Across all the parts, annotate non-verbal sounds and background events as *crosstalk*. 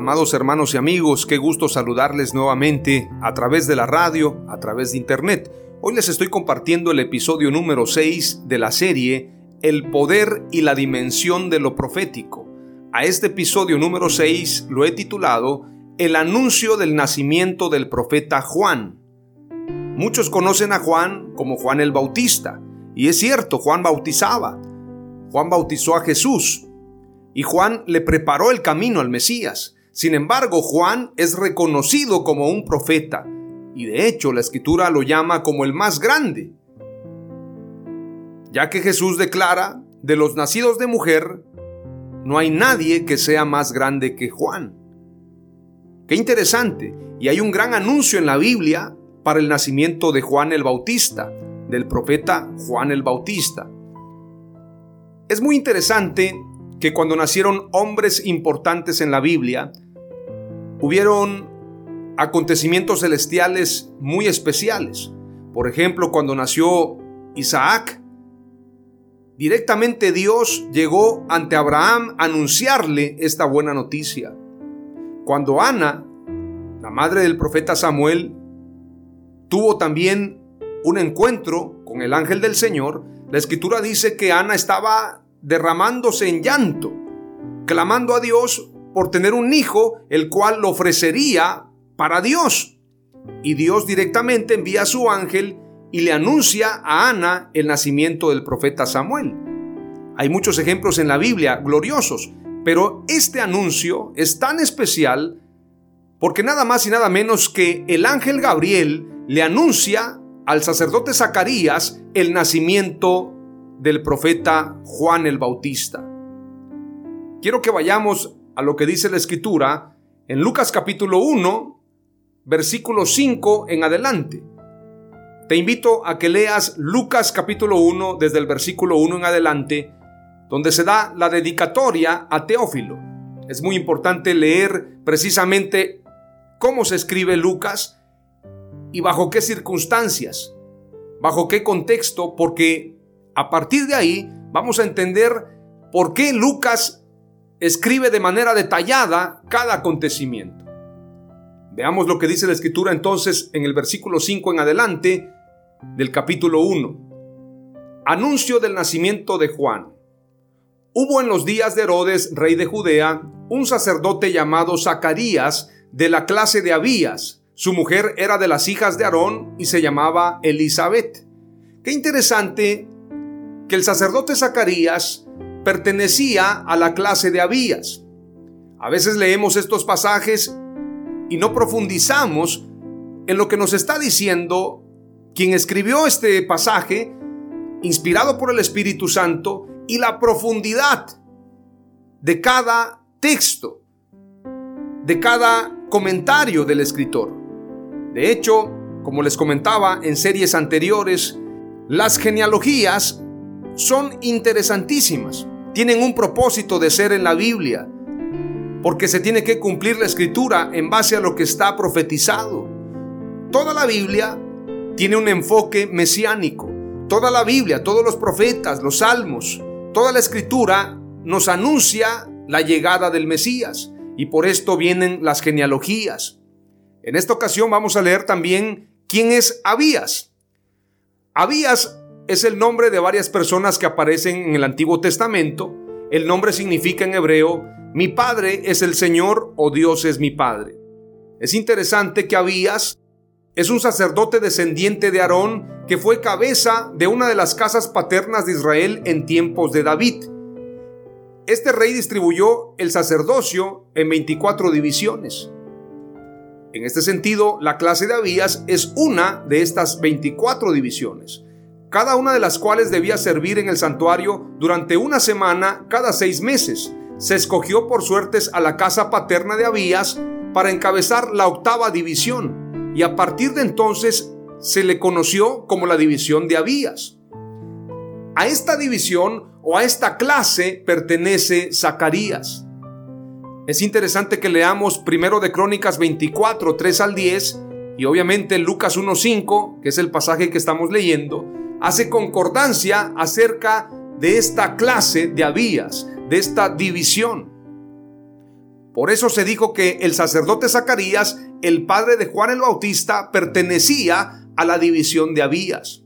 Amados hermanos y amigos? Qué gusto saludarles nuevamente a través de la radio, a través de internet. Hoy les estoy compartiendo el episodio número 6 de la serie El poder y la dimensión de lo profético. A este episodio número 6 lo he titulado El anuncio del nacimiento del profeta Juan. Muchos conocen a Juan como Juan el Bautista, y es cierto, Juan bautizaba. Juan bautizó a Jesús, y Juan le preparó el camino al Mesías. Sin embargo, Juan es reconocido como un profeta y de hecho la escritura lo llama como el más grande, ya que Jesús declara, de los nacidos de mujer, no hay nadie que sea más grande que Juan. Qué interesante, y hay un gran anuncio en la Biblia para el nacimiento de Juan el Bautista, del profeta Juan el Bautista. Es muy interesante que cuando nacieron hombres importantes en la Biblia, hubieron acontecimientos celestiales muy especiales. Por ejemplo, cuando nació Isaac, directamente Dios llegó ante Abraham a anunciarle esta buena noticia. Cuando Ana, la madre del profeta Samuel, tuvo también un encuentro con el ángel del Señor, la escritura dice que Ana estaba derramándose en llanto, clamando a Dios por tener un hijo, el cual lo ofrecería para Dios. Y Dios directamente envía a su ángel y le anuncia a Ana el nacimiento del profeta Samuel. Hay muchos ejemplos en la Biblia gloriosos, pero este anuncio es tan especial porque nada más y nada menos que el ángel Gabriel le anuncia al sacerdote Zacarías el nacimiento del profeta Juan el Bautista. Quiero que vayamos a lo que dice la escritura en Lucas capítulo 1, versículo 5 en adelante. Te invito a que leas Lucas capítulo 1 desde el versículo 1 en adelante, donde se da la dedicatoria a Teófilo. Es muy importante leer precisamente cómo se escribe Lucas y bajo qué circunstancias, bajo qué contexto, porque a partir de ahí vamos a entender por qué Lucas escribe de manera detallada cada acontecimiento. Veamos lo que dice la escritura entonces en el versículo 5 en adelante del capítulo 1. Anuncio del nacimiento de Juan. Hubo en los días de Herodes, rey de Judea, un sacerdote llamado Zacarías de la clase de Abías. Su mujer era de las hijas de Aarón y se llamaba Elizabeth. Qué interesante que el sacerdote Zacarías pertenecía a la clase de Abías. A veces leemos estos pasajes y no profundizamos en lo que nos está diciendo quien escribió este pasaje, inspirado por el Espíritu Santo, y la profundidad de cada texto, de cada comentario del escritor. De hecho, como les comentaba en series anteriores, las genealogías son interesantísimas. Tienen un propósito de ser en la Biblia, porque se tiene que cumplir la escritura en base a lo que está profetizado. Toda la Biblia tiene un enfoque mesiánico. Toda la Biblia, todos los profetas, los salmos, toda la escritura nos anuncia la llegada del Mesías. y por esto vienen las genealogías. En esta ocasión vamos a leer también quién es Abías. Abías es el nombre de varias personas que aparecen en el Antiguo Testamento. El nombre significa en hebreo, mi padre es el Señor o Dios es mi padre. Es interesante que Abías es un sacerdote descendiente de Aarón que fue cabeza de una de las casas paternas de Israel en tiempos de David. Este rey distribuyó el sacerdocio en 24 divisiones. En este sentido, la clase de Abías es una de estas 24 divisiones, cada una de las cuales debía servir en el santuario durante una semana cada seis meses. Se escogió por suertes a la casa paterna de Abías para encabezar la octava división, y a partir de entonces se le conoció como la división de Abías. A esta división o a esta clase pertenece Zacarías. Es interesante que leamos primero de Crónicas 24, 3 al 10 y obviamente Lucas 1.5, que es el pasaje que estamos leyendo, hace concordancia acerca de esta clase de Abías, de esta división. Por eso se dijo que el sacerdote Zacarías, el padre de Juan el Bautista, pertenecía a la división de Abías.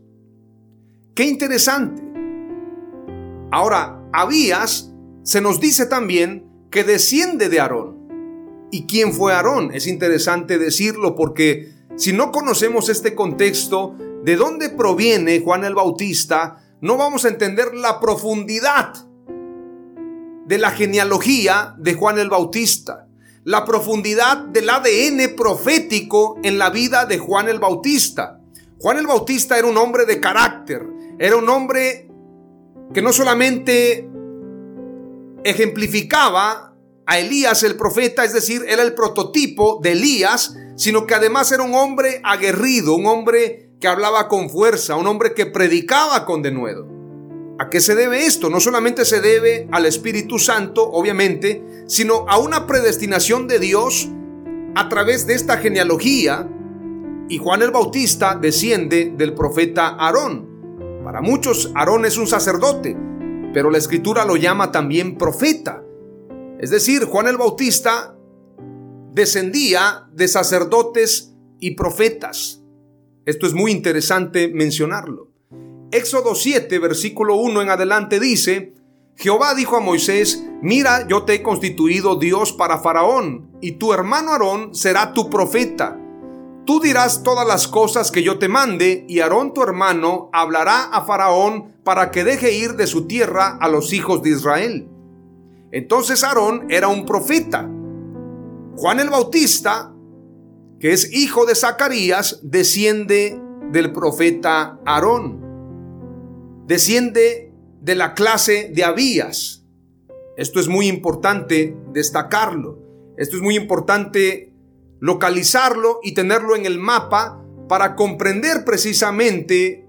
Qué interesante. Ahora, Abías se nos dice también que desciende de Aarón. ¿Y quién fue Aarón? Es interesante decirlo porque si no conocemos este contexto, de dónde proviene Juan el Bautista, no vamos a entender la profundidad de la genealogía de Juan el Bautista, la profundidad del ADN profético en la vida de Juan el Bautista. Juan el Bautista era un hombre de carácter, era un hombre que no solamente ejemplificaba a Elías el profeta, es decir, era el prototipo de Elías, sino que además era un hombre aguerrido, un hombre que hablaba con fuerza, un hombre que predicaba con denuedo. ¿A qué se debe esto? No solamente se debe al Espíritu Santo, obviamente, sino a una predestinación de Dios a través de esta genealogía. Y Juan el Bautista desciende del profeta Aarón. Para muchos, Aarón es un sacerdote, pero la escritura lo llama también profeta. Es decir, Juan el Bautista descendía de sacerdotes y profetas. Esto es muy interesante mencionarlo. Éxodo 7, versículo 1 en adelante dice, Jehová dijo a Moisés, mira, yo te he constituido Dios para Faraón, y tu hermano Aarón será tu profeta. Tú dirás todas las cosas que yo te mande, y Aarón tu hermano hablará a Faraón para que deje ir de su tierra a los hijos de Israel. Entonces Aarón era un profeta. Juan el Bautista, que es hijo de Zacarías, desciende del profeta Aarón. Desciende de la clase de Abías. Esto es muy importante destacarlo. Esto es muy importante localizarlo y tenerlo en el mapa para comprender precisamente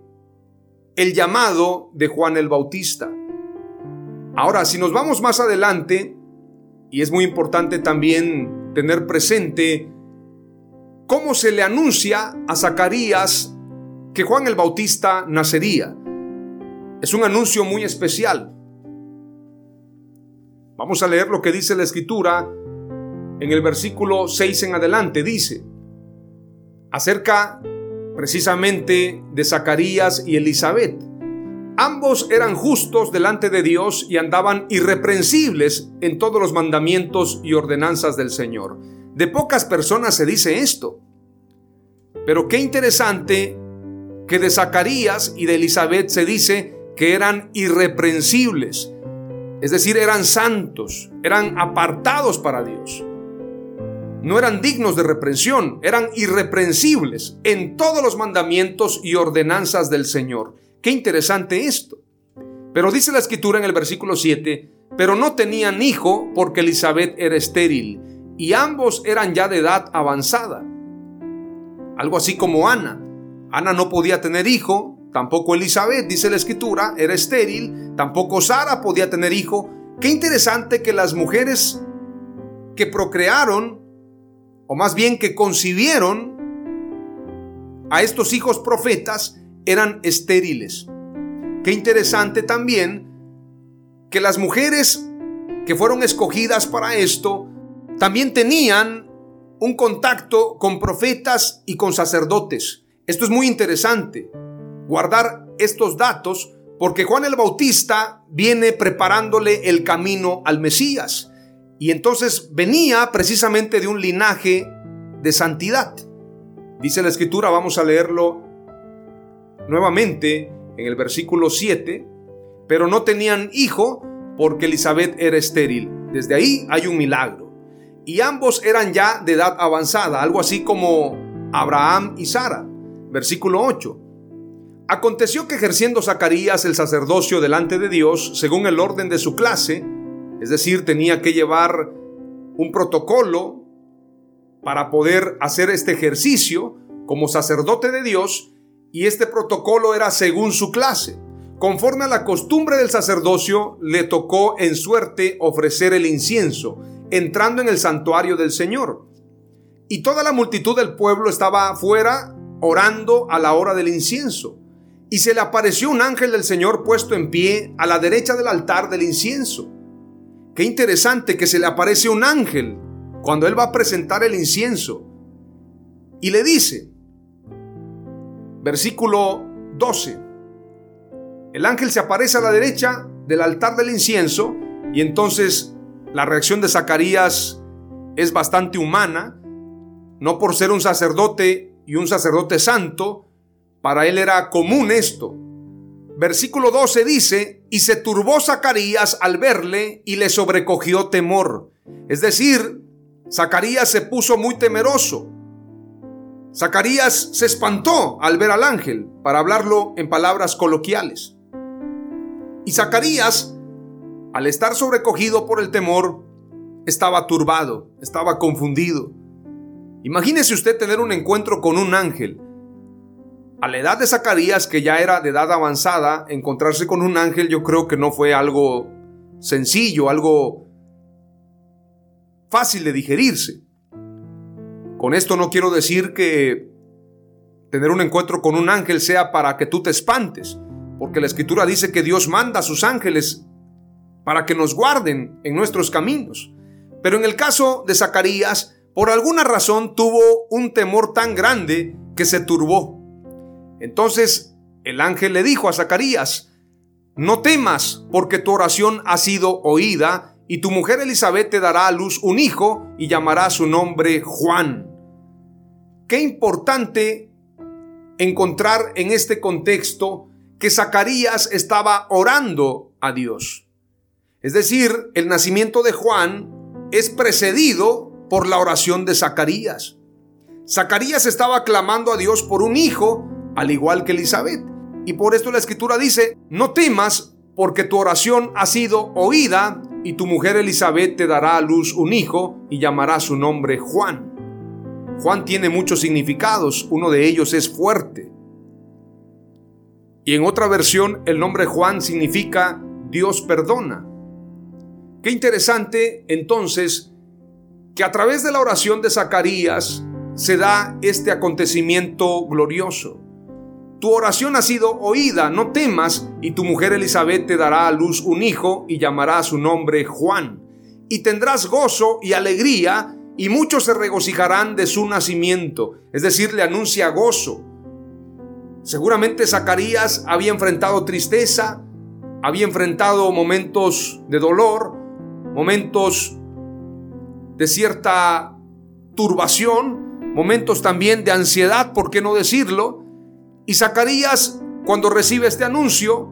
el llamado de Juan el Bautista. Ahora, si nos vamos más adelante, y es muy importante también tener presente cómo se le anuncia a Zacarías que Juan el Bautista nacería. Es un anuncio muy especial. Vamos a leer lo que dice la escritura en el versículo 6 en adelante dice, acerca precisamente de Zacarías y Elizabeth. Ambos eran justos delante de Dios y andaban irreprensibles en todos los mandamientos y ordenanzas del Señor. De pocas personas se dice esto. Pero qué interesante que de Zacarías y de Elizabeth se dice que eran irreprensibles. Es decir, eran santos, eran apartados para Dios no eran dignos de reprensión, eran irreprensibles en todos los mandamientos y ordenanzas del Señor. Qué interesante esto. Pero dice la escritura en el versículo 7, pero no tenían hijo porque Elizabeth era estéril y ambos eran ya de edad avanzada. Algo así como Ana. Ana no podía tener hijo, tampoco Elizabeth, dice la escritura, era estéril, tampoco Sara podía tener hijo. Qué interesante que las mujeres que procrearon o más bien que concibieron a estos hijos profetas, eran estériles. Qué interesante también que las mujeres que fueron escogidas para esto también tenían un contacto con profetas y con sacerdotes. Esto es muy interesante, guardar estos datos, porque Juan el Bautista viene preparándole el camino al Mesías. Y entonces venía precisamente de un linaje de santidad. Dice la escritura, vamos a leerlo nuevamente en el versículo 7, pero no tenían hijo porque Elizabeth era estéril. Desde ahí hay un milagro. Y ambos eran ya de edad avanzada, algo así como Abraham y Sara. Versículo 8. Aconteció que ejerciendo Zacarías el sacerdocio delante de Dios, según el orden de su clase, es decir, tenía que llevar un protocolo para poder hacer este ejercicio como sacerdote de Dios, y este protocolo era según su clase. Conforme a la costumbre del sacerdocio, le tocó en suerte ofrecer el incienso, entrando en el santuario del Señor. Y toda la multitud del pueblo estaba afuera orando a la hora del incienso. Y se le apareció un ángel del Señor puesto en pie a la derecha del altar del incienso. Qué interesante que se le aparece un ángel cuando él va a presentar el incienso. Y le dice, versículo 12, el ángel se aparece a la derecha del altar del incienso y entonces la reacción de Zacarías es bastante humana, no por ser un sacerdote y un sacerdote santo, para él era común esto. Versículo 12 dice, y se turbó Zacarías al verle y le sobrecogió temor. Es decir, Zacarías se puso muy temeroso. Zacarías se espantó al ver al ángel, para hablarlo en palabras coloquiales. Y Zacarías, al estar sobrecogido por el temor, estaba turbado, estaba confundido. Imagínese usted tener un encuentro con un ángel. A la edad de Zacarías, que ya era de edad avanzada, encontrarse con un ángel yo creo que no fue algo sencillo, algo fácil de digerirse. Con esto no quiero decir que tener un encuentro con un ángel sea para que tú te espantes porque la escritura dice que Dios manda a sus ángeles para que nos guarden en nuestros caminos. Pero en el caso de Zacarías, por alguna razón tuvo un temor tan grande que se turbó. Entonces el ángel le dijo a Zacarías, no temas porque tu oración ha sido oída y tu mujer Elizabeth te dará a luz un hijo y llamará su nombre Juan. Qué importante encontrar en este contexto que Zacarías estaba orando a Dios. Es decir, el nacimiento de Juan es precedido por la oración de Zacarías. Zacarías estaba clamando a Dios por un hijo, al igual que Elizabeth. Y por esto la escritura dice, no temas porque tu oración ha sido oída y tu mujer Elizabeth te dará a luz un hijo y llamará su nombre Juan. Juan tiene muchos significados, uno de ellos es fuerte. Y en otra versión el nombre Juan significa Dios perdona. Qué interesante entonces que a través de la oración de Zacarías se da este acontecimiento glorioso. Tu oración ha sido oída, no temas, y tu mujer Elizabeth te dará a luz un hijo y llamará su nombre Juan. Y tendrás gozo y alegría, y muchos se regocijarán de su nacimiento. Es decir, le anuncia gozo. Seguramente Zacarías había enfrentado tristeza, había enfrentado momentos de dolor, momentos de cierta turbación, momentos también de ansiedad, ¿por qué no decirlo? Y Zacarías, cuando recibe este anuncio,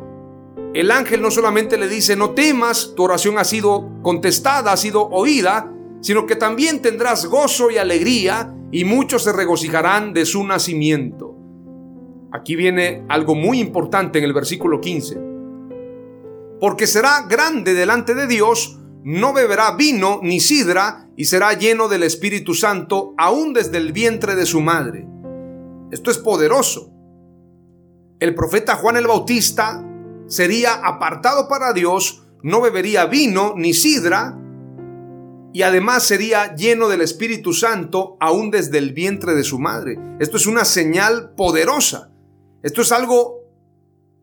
el ángel no solamente le dice, no temas, tu oración ha sido contestada, ha sido oída, sino que también tendrás gozo y alegría y muchos se regocijarán de su nacimiento. Aquí viene algo muy importante en el versículo 15. Porque será grande delante de Dios, no beberá vino ni sidra, y será lleno del Espíritu Santo aún desde el vientre de su madre. Esto es poderoso. El profeta Juan el Bautista sería apartado para Dios, no bebería vino ni sidra, y además sería lleno del Espíritu Santo aún desde el vientre de su madre. Esto es una señal poderosa. Esto es algo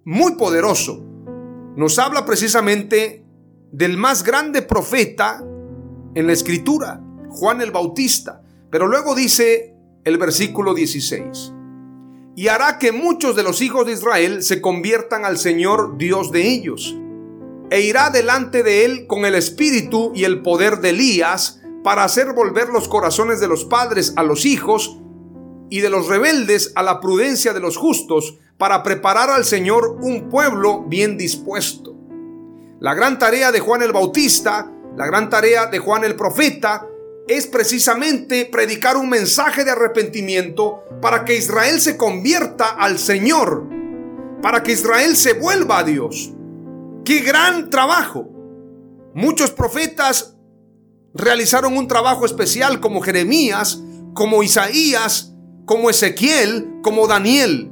muy poderoso. Nos habla precisamente del más grande profeta en la escritura. Juan el Bautista. Pero luego dice el versículo 16, y hará que muchos de los hijos de Israel se conviertan al Señor Dios de ellos, e irá delante de él con el espíritu y el poder de Elías, para hacer volver los corazones de los padres a los hijos y de los rebeldes a la prudencia de los justos, para preparar al Señor un pueblo bien dispuesto. La gran tarea de Juan el Bautista, la gran tarea de Juan el Profeta, es precisamente predicar un mensaje de arrepentimiento para que Israel se convierta al Señor, para que Israel se vuelva a Dios. ¡Qué gran trabajo! Muchos profetas realizaron un trabajo especial como Jeremías, como Isaías, como Ezequiel, como Daniel.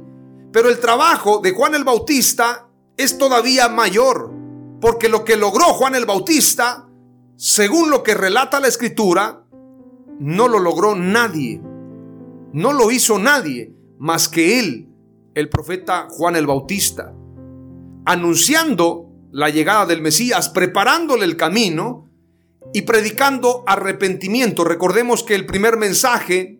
Pero el trabajo de Juan el Bautista es todavía mayor, porque lo que logró Juan el Bautista, según lo que relata la escritura, no lo logró nadie. No lo hizo nadie más que él, el profeta Juan el Bautista, anunciando la llegada del Mesías, preparándole el camino, y predicando arrepentimiento. Recordemos que el primer mensaje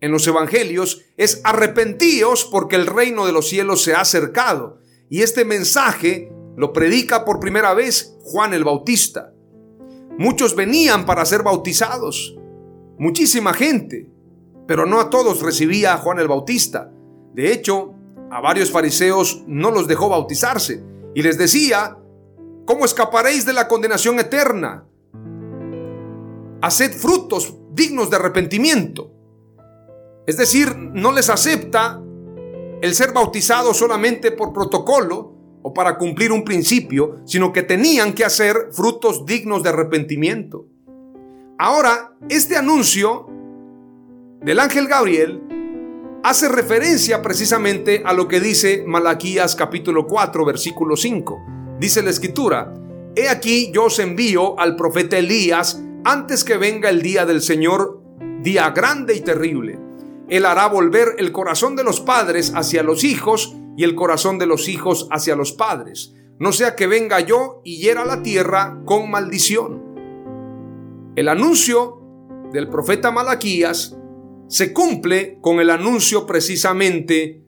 en los evangelios es arrepentíos porque el reino de los cielos se ha acercado. Y este mensaje lo predica por primera vez Juan el Bautista. Muchos venían para ser bautizados, muchísima gente, pero no a todos recibía a Juan el Bautista. De hecho, a varios fariseos no los dejó bautizarse y les decía, ¿cómo escaparéis de la condenación eterna? haced frutos dignos de arrepentimiento. Es decir, no les acepta el ser bautizado solamente por protocolo o para cumplir un principio, sino que tenían que hacer frutos dignos de arrepentimiento. Ahora, este anuncio del ángel Gabriel hace referencia precisamente a lo que dice Malaquías capítulo 4 versículo 5. Dice la escritura, He aquí yo os envío al profeta Elías antes que venga el día del Señor, día grande y terrible. Él hará volver el corazón de los padres hacia los hijos y el corazón de los hijos hacia los padres. No sea que venga yo y hiera la tierra con maldición. El anuncio del profeta Malaquías se cumple con el anuncio precisamente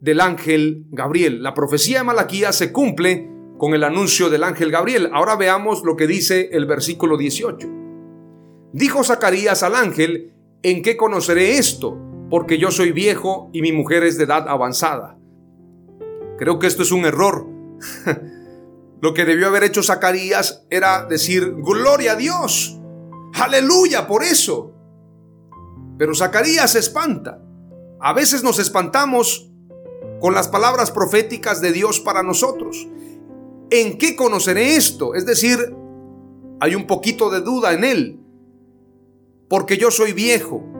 del ángel Gabriel. La profecía de Malaquías se cumple con el anuncio del ángel Gabriel. Ahora veamos lo que dice el versículo 18. Dijo Zacarías al ángel, ¿en qué conoceré esto? Porque yo soy viejo y mi mujer es de edad avanzada. Creo que esto es un error. *laughs* lo que debió haber hecho Zacarías era decir, gloria a Dios, aleluya por eso. Pero Zacarías se espanta. A veces nos espantamos con las palabras proféticas de Dios para nosotros. ¿En qué conoceré esto? Es decir, hay un poquito de duda en él. Porque yo soy viejo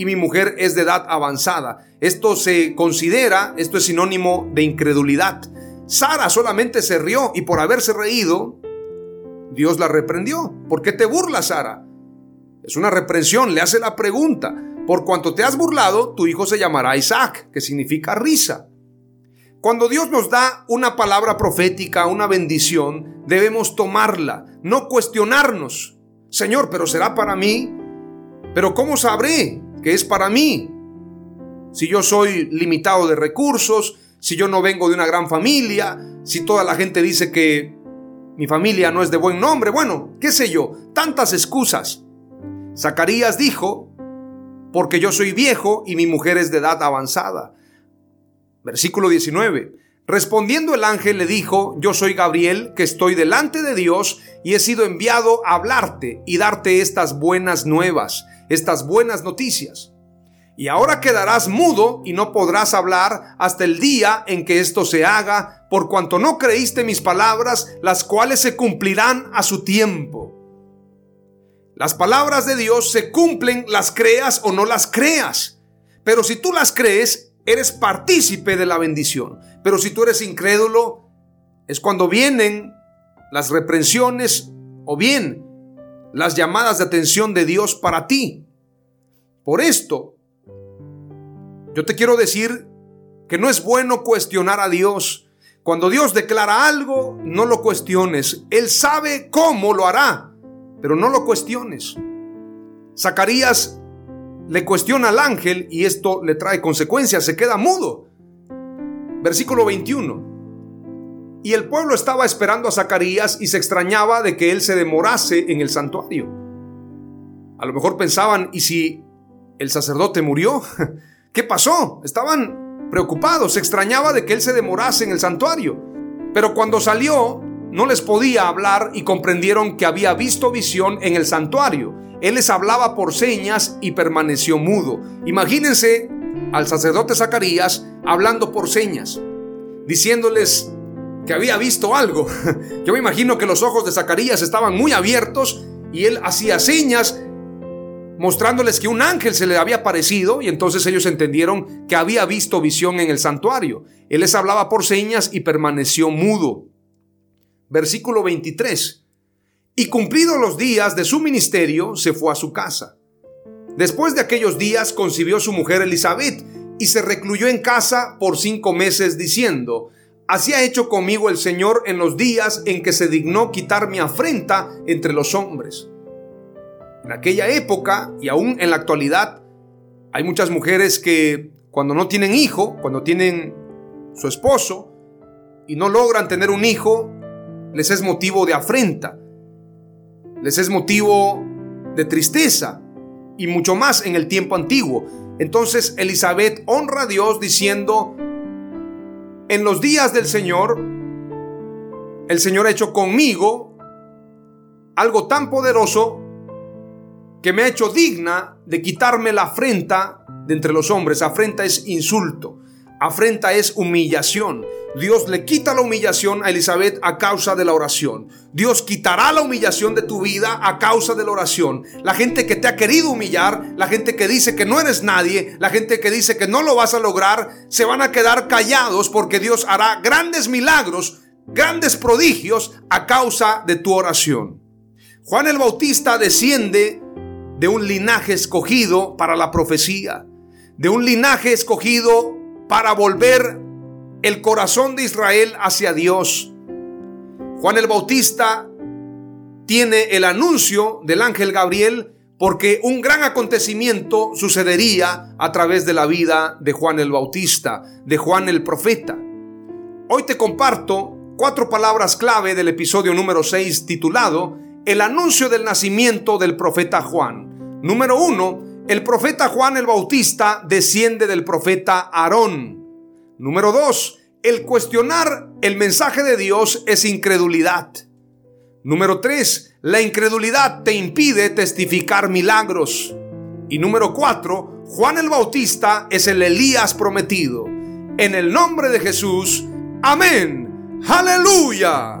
y mi mujer es de edad avanzada. Esto se considera, esto es sinónimo de incredulidad. Sara solamente se rió y por haberse reído, Dios la reprendió. ¿Por qué te burlas, Sara? Es una reprensión, le hace la pregunta. Por cuanto te has burlado, tu hijo se llamará Isaac, que significa risa. Cuando Dios nos da una palabra profética, una bendición, debemos tomarla, no cuestionarnos. Señor, pero será para mí. Pero ¿cómo sabré que es para mí? Si yo soy limitado de recursos, si yo no vengo de una gran familia, si toda la gente dice que mi familia no es de buen nombre, bueno, qué sé yo, tantas excusas. Zacarías dijo, porque yo soy viejo y mi mujer es de edad avanzada. Versículo 19. Respondiendo el ángel le dijo, yo soy Gabriel, que estoy delante de Dios y he sido enviado a hablarte y darte estas buenas nuevas, estas buenas noticias. Y ahora quedarás mudo y no podrás hablar hasta el día en que esto se haga, por cuanto no creíste mis palabras, las cuales se cumplirán a su tiempo. Las palabras de Dios se cumplen, las creas o no las creas. Pero si tú las crees, eres partícipe de la bendición. Pero si tú eres incrédulo, es cuando vienen las reprensiones o bien las llamadas de atención de Dios para ti. Por esto, yo te quiero decir que no es bueno cuestionar a Dios. Cuando Dios declara algo, no lo cuestiones. Él sabe cómo lo hará. pero no lo cuestiones. Zacarías le cuestiona al ángel y esto le trae consecuencias, se queda mudo. Versículo 21. Y el pueblo estaba esperando a Zacarías y se extrañaba de que él se demorase en el santuario. A lo mejor pensaban, ¿y si el sacerdote murió? *laughs* ¿Qué pasó? Estaban preocupados, se extrañaba de que él se demorase en el santuario. Pero cuando salió, no les podía hablar y comprendieron que había visto visión en el santuario. Él les hablaba por señas y permaneció mudo. Imagínense al sacerdote Zacarías hablando por señas, diciéndoles que había visto algo. *laughs* Yo me imagino que los ojos de Zacarías estaban muy abiertos y él hacía señas mostrándoles que un ángel se le había aparecido y entonces ellos entendieron que había visto visión en el santuario. Él les hablaba por señas y permaneció mudo. Versículo 23. Y cumplidos los días de su ministerio, se fue a su casa. Después de aquellos días concibió su mujer Elizabeth y se recluyó en casa por cinco meses diciendo, Así ha hecho conmigo el Señor en los días en que se dignó quitar mi afrenta entre los hombres. En aquella época y aún en la actualidad, hay muchas mujeres que cuando no tienen hijo, cuando tienen su esposo y no logran tener un hijo, les es motivo de afrenta, les es motivo de tristeza y mucho más en el tiempo antiguo. Entonces Elizabeth honra a Dios diciendo, en los días del Señor, el Señor ha hecho conmigo algo tan poderoso que me ha hecho digna de quitarme la afrenta de entre los hombres. Afrenta es insulto, afrenta es humillación. Dios le quita la humillación a Elizabeth a causa de la oración. Dios quitará la humillación de tu vida a causa de la oración. La gente que te ha querido humillar, la gente que dice que no eres nadie, la gente que dice que no lo vas a lograr, se van a quedar callados porque Dios hará grandes milagros, grandes prodigios a causa de tu oración. Juan el Bautista desciende de un linaje escogido para la profecía, de un linaje escogido para volver el corazón de Israel hacia Dios. Juan el Bautista tiene el anuncio del ángel Gabriel porque un gran acontecimiento sucedería a través de la vida de Juan el Bautista, de Juan el profeta. Hoy te comparto cuatro palabras clave del episodio número 6 titulado El anuncio del nacimiento del profeta Juan. Número uno, el profeta Juan el Bautista desciende del profeta Aarón. Número dos, el cuestionar el mensaje de Dios es incredulidad. Número tres, la incredulidad te impide testificar milagros. Y número cuatro, Juan el Bautista es el Elías prometido. En el nombre de Jesús, amén. Aleluya.